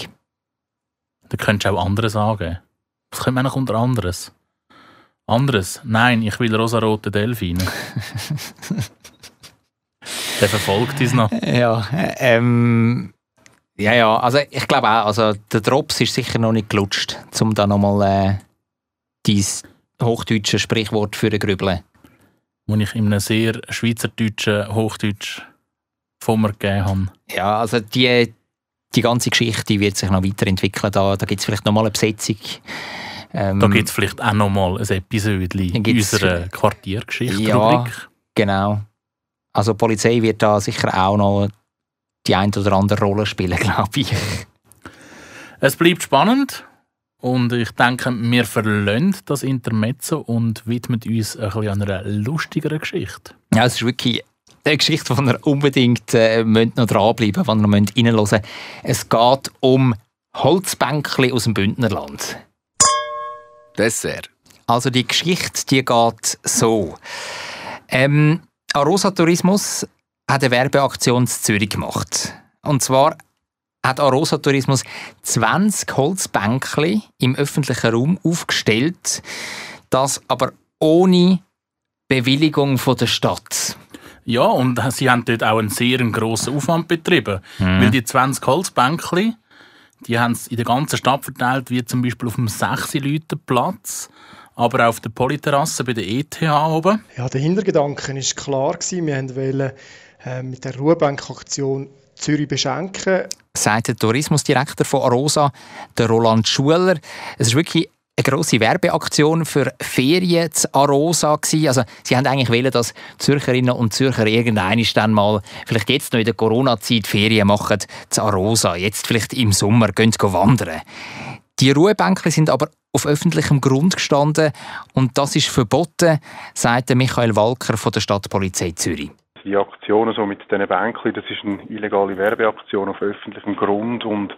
Da könntest du auch andere sagen. Was könnte man noch unter anderes? Anderes? Nein, ich will rosarote Delfine. Der verfolgt uns noch. Ja, ähm, ja, ja, also ich glaube auch, also der Drops ist sicher noch nicht gelutscht, um da nochmal äh, dies hochdeutschen Sprichwort für Grübeln? Wo ich in einem sehr schweizerdeutschen Hochdeutsch von mir gegeben habe. Ja, also die, die ganze Geschichte wird sich noch weiterentwickeln. Da, da gibt es vielleicht noch mal eine Besetzung. Ähm, Da gibt es vielleicht auch noch mal ein Episode in unserer Quartiergeschichte. Ja, genau. Also die Polizei wird da sicher auch noch die ein oder andere Rolle spielen, glaube ich. Es bleibt spannend und ich denke, wir verlassen das Intermezzo und widmen uns ein bisschen einer lustigeren Geschichte. Ja, es ist wirklich eine Geschichte, die ihr unbedingt äh, müsst noch dranbleiben müsst, die ihr noch reinhören müsst. Es geht um Holzbänkchen aus dem Bündnerland. Dessert. Also die Geschichte, die geht so. Ähm, Arosa Tourismus hat eine Werbeaktion in Zürich gemacht. Und zwar hat Arosa Tourismus 20 Holzbänkchen im öffentlichen Raum aufgestellt, das aber ohne Bewilligung von der Stadt. Ja, und sie haben dort auch einen sehr grossen Aufwand betrieben. Weil die 20 Holzbänkchen, die haben es in der ganzen Stadt verteilt, wie zum Beispiel auf dem 6 Leute Platz, aber auch auf der Polyterrasse bei der ETH oben. Ja, der Hintergedanke war klar. Gewesen. Wir wollten äh, mit der Ruhebankaktion Zürich beschenken. sagt der Tourismusdirektor von Arosa, der Roland Schuler. Es ist wirklich eine grosse Werbeaktion für Ferien zu Arosa gewesen. Also sie haben eigentlich wollen, dass Zürcherinnen und Zürcher irgendwann dann mal, vielleicht jetzt noch in der Corona-Zeit Ferien machen zu Arosa. Jetzt vielleicht im Sommer gehen sie wandern. Die Ruhebänke sind aber auf öffentlichem Grund gestanden und das ist verboten, sagt der Michael Walker von der Stadtpolizei Zürich. Die Aktionen so mit diesen Bänkchen, das ist eine illegale Werbeaktion auf öffentlichem Grund und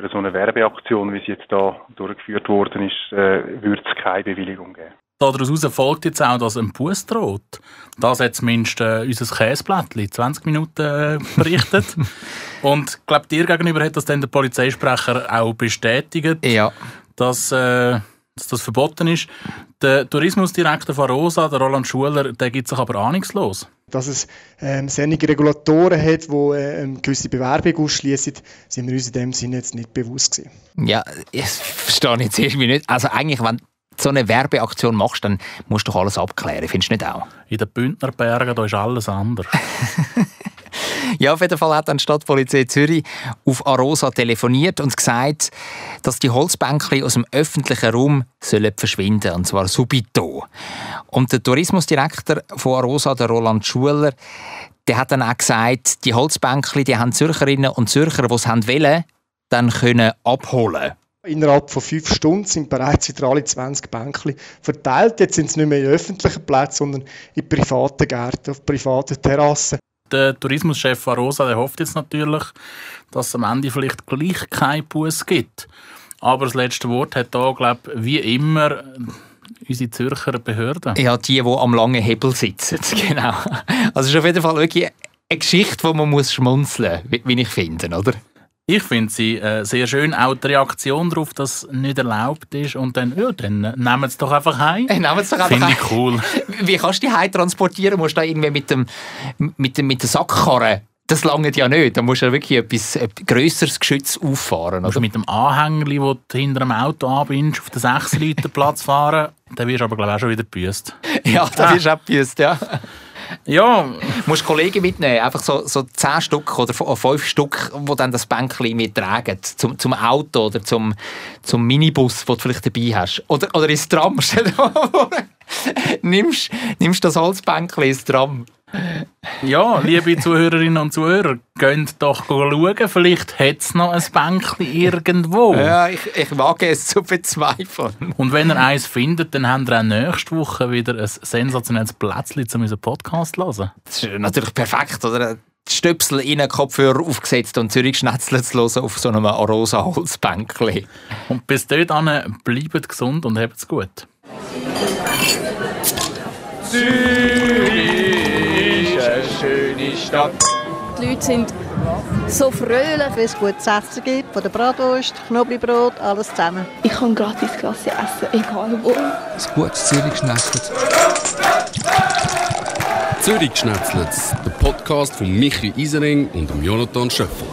für so eine Werbeaktion, wie sie jetzt da durchgeführt worden ist, äh, würde es keine Bewilligung geben. Daraus folgt jetzt auch, dass ein Bus droht. Das hat zumindest äh, unser Käseblättchen 20 Minuten äh, berichtet. Und ich glaube, dir gegenüber hat das dann der Polizeisprecher auch bestätigt, Ja, dass, äh, dass das verboten ist. Der Tourismusdirektor von Rosa, der Roland Schuler, der gibt sich aber ahnungslos. Dass es ähm, solche Regulatoren hat, die äh, eine gewisse Bewerbung ausschließen, sind wir uns in dem Sinne jetzt nicht bewusst gewesen. Ja, ich verstehe jetzt irgendwie nicht. Also eigentlich, wenn du so eine Werbeaktion machst, dann musst du doch alles abklären, findest du nicht auch? In den Bündnerbergen da ist alles anders. Ja, auf jeden Fall hat dann die Stadtpolizei Zürich auf Arosa telefoniert und gesagt, dass die Holzbänkchen aus dem öffentlichen Raum sollen verschwinden und zwar subito. Und der Tourismusdirektor von Arosa, der Roland Schuler, der hat dann auch gesagt, die Holzbänkchen, die haben Zürcherinnen und Zürcher, die es haben wollen, dann können abholen. Innerhalb von fünf Stunden sind bereits wieder alle 20 Bänkchen verteilt. Jetzt sind sie nicht mehr in öffentlichen Plätzen, sondern in privaten Gärten, auf privaten Terrassen. Der Tourismuschef von Rosa der hofft jetzt natürlich, dass es am Ende vielleicht gleich keinen Bus gibt. Aber das letzte Wort hat da, glaube ich, wie immer unsere Zürcher Behörden. Ja, die, die am langen Hebel sitzen, genau. Also es ist auf jeden Fall wirklich eine Geschichte, die man muss schmunzeln muss, wie ich finde, oder? Ich finde sie äh, sehr schön, auch die Reaktion darauf, dass es nicht erlaubt ist. Und dann, ja, dann äh, nehmen sie es doch einfach heim. Hey, nehmen Sie doch einfach Finde ich cool. Wie kannst du die heim transportieren? Musst du da irgendwie mit dem, mit dem, mit der Sackkarre? Das langt ja nicht. Da musst du ja wirklich etwas, etwas grösseres Geschütz auffahren. Also Oder? mit dem Anhänger, wo du hinter dem Auto anbindest, auf den 6 Liter Platz fahren, dann wirst du aber, glaube ich, auch schon wieder gebüßt. Ja, das ist etwas, ja. Ja, Du musst Kollegen mitnehmen, einfach so, so 10 Stück oder 5 Stück, die dann das Bänkchen mittragen, zum, zum Auto oder zum, zum Minibus, den du vielleicht dabei hast. Oder, oder ins Tram, nimmst, nimmst das Holzbänkchen ins Tram. Ja, liebe Zuhörerinnen und Zuhörer, geht doch schauen, vielleicht hat es noch ein Bänkchen irgendwo. Ja, ich, ich wage es zu bezweifeln. Und wenn ihr eins findet, dann habt ihr auch nächste Woche wieder ein sensationelles Plätzchen, um unseren Podcast zu hören. Das ist natürlich perfekt, oder? Die Stöpsel in den Kopfhörer aufgesetzt und Zürich schnetzelt zu hören auf so einem rosa Holzbänkchen. Und bis dahin, bleibt gesund und habt's gut. Die Leute sind so fröhlich. Wenn es gutes Essen gibt, von der Bratwurst, Knoblauchbrot, alles zusammen. Ich kann gratis Klasse essen, egal wo. Ein gutes Zürich schnetzelt. Zürich schnetzelt, der Podcast von Michi Isering und dem Jonathan Schöffel.